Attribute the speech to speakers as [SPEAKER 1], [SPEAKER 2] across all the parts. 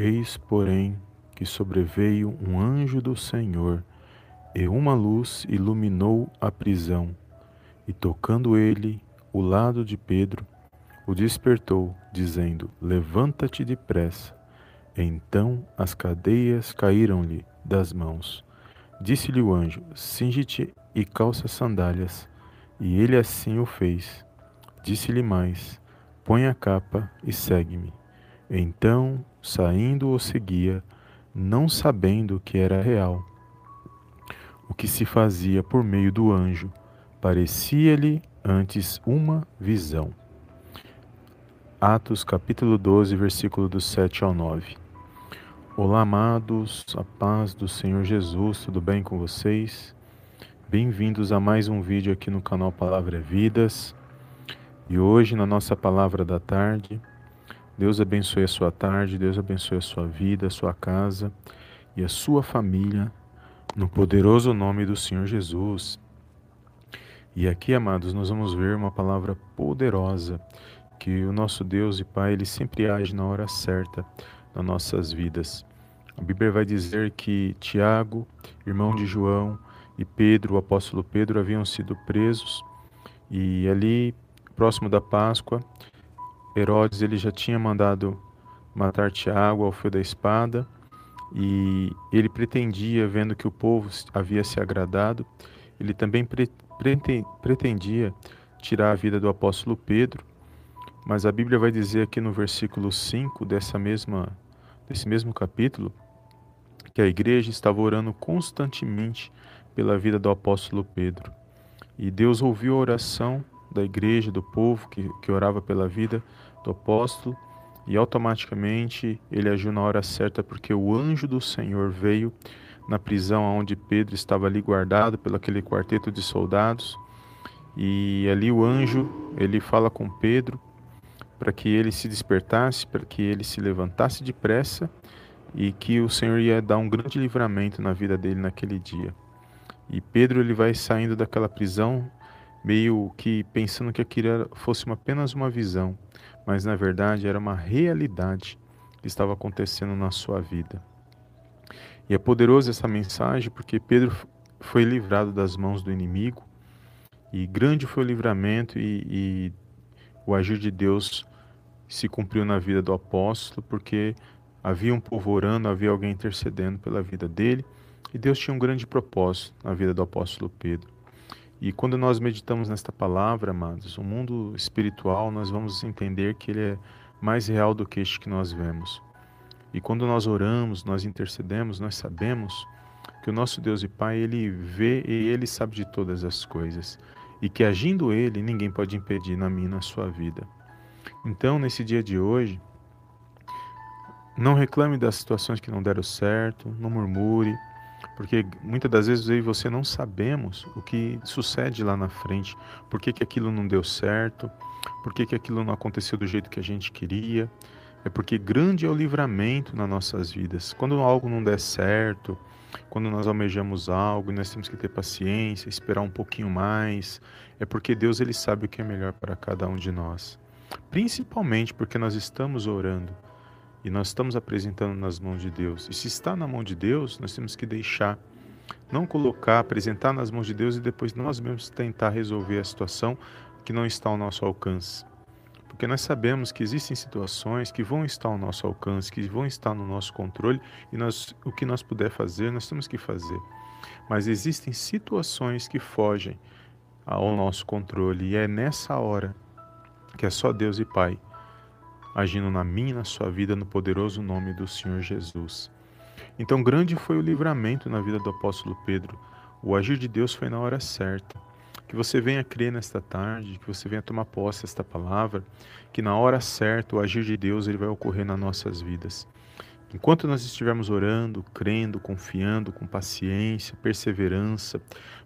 [SPEAKER 1] Eis, porém, que sobreveio um anjo do Senhor, e uma luz iluminou a prisão, e tocando ele o lado de Pedro, o despertou, dizendo: Levanta-te depressa. Então as cadeias caíram-lhe das mãos. Disse-lhe o anjo: Cinge-te e calça sandálias. E ele assim o fez. Disse-lhe mais: Põe a capa e segue-me. Então, saindo, o seguia, não sabendo que era real. O que se fazia por meio do anjo parecia-lhe antes uma visão. Atos capítulo 12, versículo do 7 ao 9. Olá, amados, a paz do Senhor Jesus, tudo bem com vocês? Bem-vindos a mais um vídeo aqui no canal Palavra Vidas. E hoje, na nossa palavra da tarde, Deus abençoe a sua tarde, Deus abençoe a sua vida, a sua casa e a sua família, no poderoso nome do Senhor Jesus. E aqui, amados, nós vamos ver uma palavra poderosa que o nosso Deus e Pai, ele sempre age na hora certa nas nossas vidas. A Bíblia vai dizer que Tiago, irmão de João, e Pedro, o apóstolo Pedro, haviam sido presos e ali, próximo da Páscoa, Herodes ele já tinha mandado matar Tiago ao fio da espada e ele pretendia, vendo que o povo havia se agradado, ele também pretendia tirar a vida do apóstolo Pedro, mas a Bíblia vai dizer aqui no versículo 5 dessa mesma, desse mesmo capítulo que a igreja estava orando constantemente pela vida do apóstolo Pedro. E Deus ouviu a oração da igreja, do povo que, que orava pela vida do apóstolo, e automaticamente ele agiu na hora certa, porque o anjo do Senhor veio na prisão onde Pedro estava ali guardado pelo aquele quarteto de soldados. E ali o anjo, ele fala com Pedro para que ele se despertasse, para que ele se levantasse depressa e que o Senhor ia dar um grande livramento na vida dele naquele dia. E Pedro ele vai saindo daquela prisão meio que pensando que aquilo fosse uma, apenas uma visão, mas na verdade era uma realidade que estava acontecendo na sua vida. E é poderosa essa mensagem porque Pedro foi livrado das mãos do inimigo e grande foi o livramento e, e o agir de Deus se cumpriu na vida do apóstolo porque havia um povo orando, havia alguém intercedendo pela vida dele e Deus tinha um grande propósito na vida do apóstolo Pedro. E quando nós meditamos nesta palavra, amados, o mundo espiritual, nós vamos entender que ele é mais real do que este que nós vemos. E quando nós oramos, nós intercedemos, nós sabemos que o nosso Deus e Pai, ele vê e ele sabe de todas as coisas. E que agindo ele, ninguém pode impedir na minha na sua vida. Então, nesse dia de hoje, não reclame das situações que não deram certo, não murmure, porque muitas das vezes eu e você não sabemos o que sucede lá na frente, por que, que aquilo não deu certo, por que, que aquilo não aconteceu do jeito que a gente queria. É porque grande é o livramento nas nossas vidas. Quando algo não der certo, quando nós almejamos algo, nós temos que ter paciência, esperar um pouquinho mais. É porque Deus ele sabe o que é melhor para cada um de nós. Principalmente porque nós estamos orando e nós estamos apresentando nas mãos de Deus. E se está na mão de Deus, nós temos que deixar, não colocar, apresentar nas mãos de Deus e depois nós mesmos tentar resolver a situação que não está ao nosso alcance. Porque nós sabemos que existem situações que vão estar ao nosso alcance, que vão estar no nosso controle e nós, o que nós puder fazer, nós temos que fazer. Mas existem situações que fogem ao nosso controle e é nessa hora que é só Deus e Pai agindo na minha e na sua vida no poderoso nome do Senhor Jesus. Então, grande foi o livramento na vida do apóstolo Pedro. O agir de Deus foi na hora certa. Que você venha crer nesta tarde, que você venha tomar posse desta palavra, que na hora certa o agir de Deus ele vai ocorrer nas nossas vidas. Enquanto nós estivermos orando, crendo, confiando, com paciência, perseverança,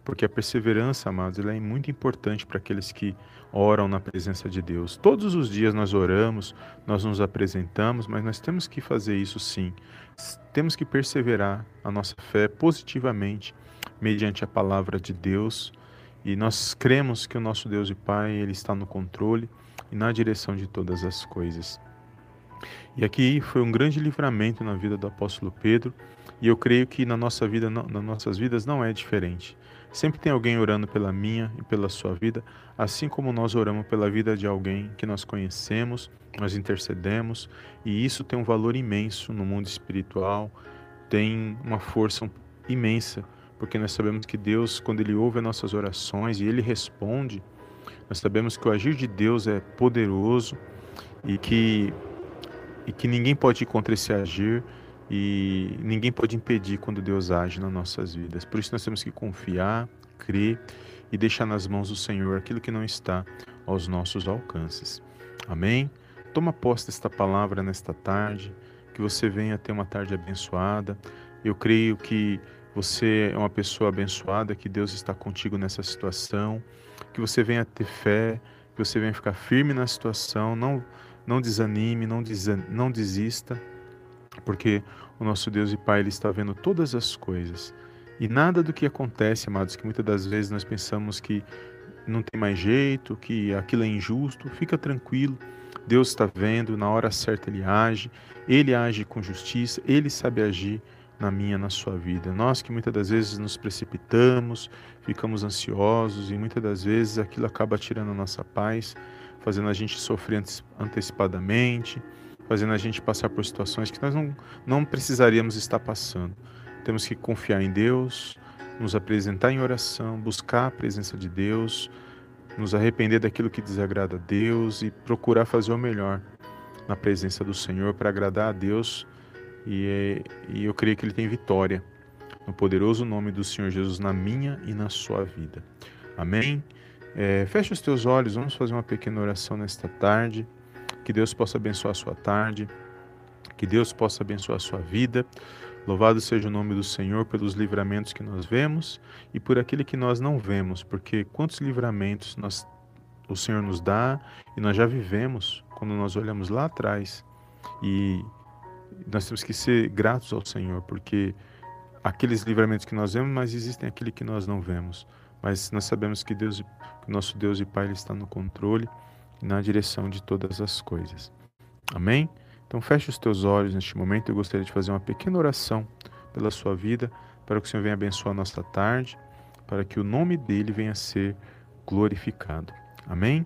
[SPEAKER 1] porque a perseverança, amados, ela é muito importante para aqueles que oram na presença de Deus. Todos os dias nós oramos, nós nos apresentamos, mas nós temos que fazer isso sim. Temos que perseverar a nossa fé positivamente mediante a palavra de Deus, e nós cremos que o nosso Deus e Pai, ele está no controle e na direção de todas as coisas. E aqui foi um grande livramento na vida do apóstolo Pedro, e eu creio que na nossa vida, nas nossas vidas não é diferente. Sempre tem alguém orando pela minha e pela sua vida, assim como nós oramos pela vida de alguém que nós conhecemos, nós intercedemos, e isso tem um valor imenso no mundo espiritual, tem uma força imensa, porque nós sabemos que Deus, quando Ele ouve as nossas orações e Ele responde, nós sabemos que o agir de Deus é poderoso e que, e que ninguém pode ir contra esse agir e ninguém pode impedir quando Deus age nas nossas vidas. Por isso nós temos que confiar, crer e deixar nas mãos do Senhor aquilo que não está aos nossos alcances. Amém? Toma posse desta palavra nesta tarde, que você venha ter uma tarde abençoada. Eu creio que você é uma pessoa abençoada, que Deus está contigo nessa situação, que você venha ter fé, que você venha ficar firme na situação, não, não desanime, não, desan, não desista, porque o nosso Deus e Pai ele está vendo todas as coisas. E nada do que acontece, amados, que muitas das vezes nós pensamos que não tem mais jeito, que aquilo é injusto, fica tranquilo. Deus está vendo, na hora certa ele age, ele age com justiça, ele sabe agir na minha, na sua vida. Nós que muitas das vezes nos precipitamos, ficamos ansiosos e muitas das vezes aquilo acaba tirando a nossa paz, fazendo a gente sofrer antecipadamente, fazendo a gente passar por situações que nós não, não precisaríamos estar passando. Temos que confiar em Deus, nos apresentar em oração, buscar a presença de Deus, nos arrepender daquilo que desagrada a Deus e procurar fazer o melhor na presença do Senhor para agradar a Deus e, e eu creio que ele tem vitória no poderoso nome do Senhor Jesus na minha e na sua vida. Amém? É, feche os teus olhos, vamos fazer uma pequena oração nesta tarde. Que Deus possa abençoar a sua tarde, que Deus possa abençoar a sua vida. Louvado seja o nome do Senhor pelos livramentos que nós vemos e por aquele que nós não vemos, porque quantos livramentos nós, o Senhor nos dá e nós já vivemos quando nós olhamos lá atrás e nós temos que ser gratos ao Senhor, porque aqueles livramentos que nós vemos, mas existem aquele que nós não vemos. Mas nós sabemos que Deus, que nosso Deus e Pai ele está no controle e na direção de todas as coisas. Amém? Então feche os teus olhos neste momento. Eu gostaria de fazer uma pequena oração pela sua vida, para que o Senhor venha abençoar a nossa tarde, para que o nome dele venha ser glorificado. Amém?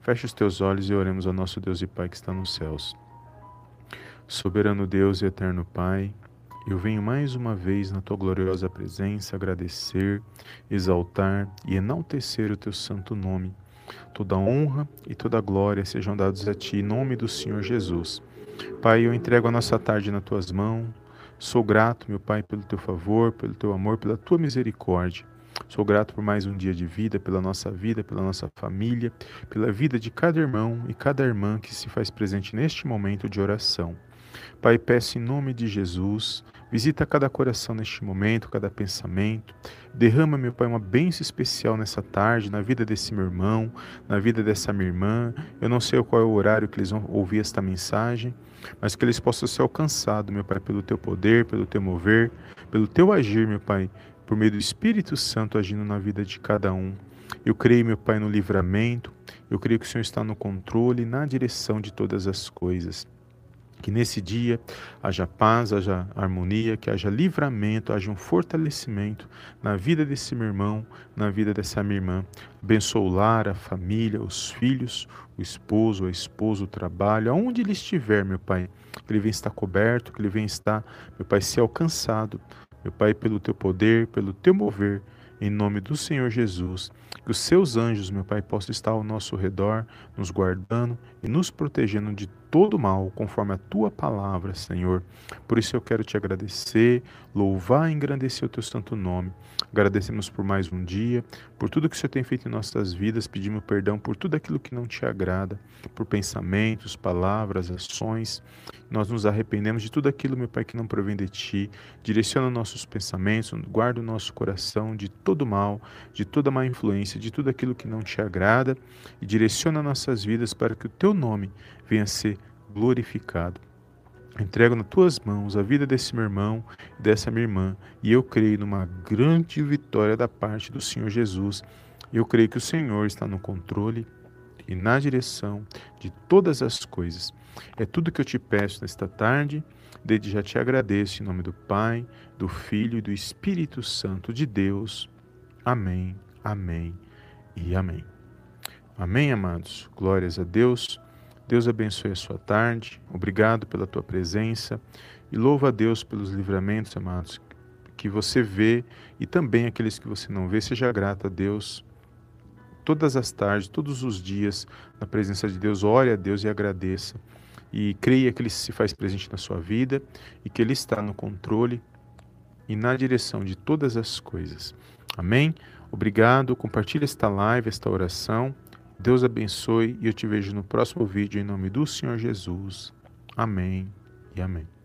[SPEAKER 1] Feche os teus olhos e oremos ao nosso Deus e Pai que está nos céus. Soberano Deus e eterno Pai, eu venho mais uma vez na tua gloriosa presença agradecer, exaltar e enaltecer o teu santo nome. Toda honra e toda glória sejam dados a ti em nome do Senhor Jesus. Pai, eu entrego a nossa tarde nas tuas mãos. Sou grato, meu Pai, pelo teu favor, pelo teu amor, pela tua misericórdia. Sou grato por mais um dia de vida, pela nossa vida, pela nossa família, pela vida de cada irmão e cada irmã que se faz presente neste momento de oração. Pai, peço em nome de Jesus, visita cada coração neste momento, cada pensamento. Derrama, meu Pai, uma bênção especial nessa tarde, na vida desse meu irmão, na vida dessa minha irmã. Eu não sei qual é o horário que eles vão ouvir esta mensagem, mas que eles possam ser alcançados, meu Pai, pelo teu poder, pelo teu mover, pelo teu agir, meu Pai, por meio do Espírito Santo agindo na vida de cada um. Eu creio, meu Pai, no livramento, eu creio que o Senhor está no controle e na direção de todas as coisas. Que nesse dia haja paz, haja harmonia, que haja livramento, haja um fortalecimento na vida desse meu irmão, na vida dessa minha irmã. Abençoa o lar, a família, os filhos, o esposo, a esposa, o trabalho, aonde ele estiver, meu Pai. Que ele venha estar coberto, que ele venha estar, meu Pai, ser alcançado. Meu Pai, pelo teu poder, pelo teu mover, em nome do Senhor Jesus. Que os seus anjos, meu Pai, possam estar ao nosso redor, nos guardando e nos protegendo de todo mal, conforme a tua palavra, Senhor. Por isso eu quero te agradecer, louvar e engrandecer o teu santo nome. Agradecemos por mais um dia, por tudo que o Senhor tem feito em nossas vidas, pedimos perdão por tudo aquilo que não te agrada, por pensamentos, palavras, ações. Nós nos arrependemos de tudo aquilo, meu Pai, que não provém de ti. Direciona nossos pensamentos, guarda o nosso coração de todo mal, de toda má influência, de tudo aquilo que não te agrada e direciona nossas vidas para que o teu nome venha a ser glorificado. Entrego nas tuas mãos a vida desse meu irmão e dessa minha irmã, e eu creio numa grande vitória da parte do Senhor Jesus. Eu creio que o Senhor está no controle e na direção de todas as coisas. É tudo que eu te peço nesta tarde. Desde já te agradeço em nome do Pai, do Filho e do Espírito Santo de Deus. Amém, amém e amém. Amém, amados. Glórias a Deus. Deus abençoe a sua tarde. Obrigado pela tua presença e louva a Deus pelos livramentos, amados, que você vê e também aqueles que você não vê. Seja grato a Deus todas as tardes, todos os dias, na presença de Deus. Ore a Deus e agradeça. E creia que Ele se faz presente na sua vida e que Ele está no controle e na direção de todas as coisas. Amém? Obrigado. Compartilhe esta live, esta oração. Deus abençoe e eu te vejo no próximo vídeo em nome do Senhor Jesus. Amém e amém.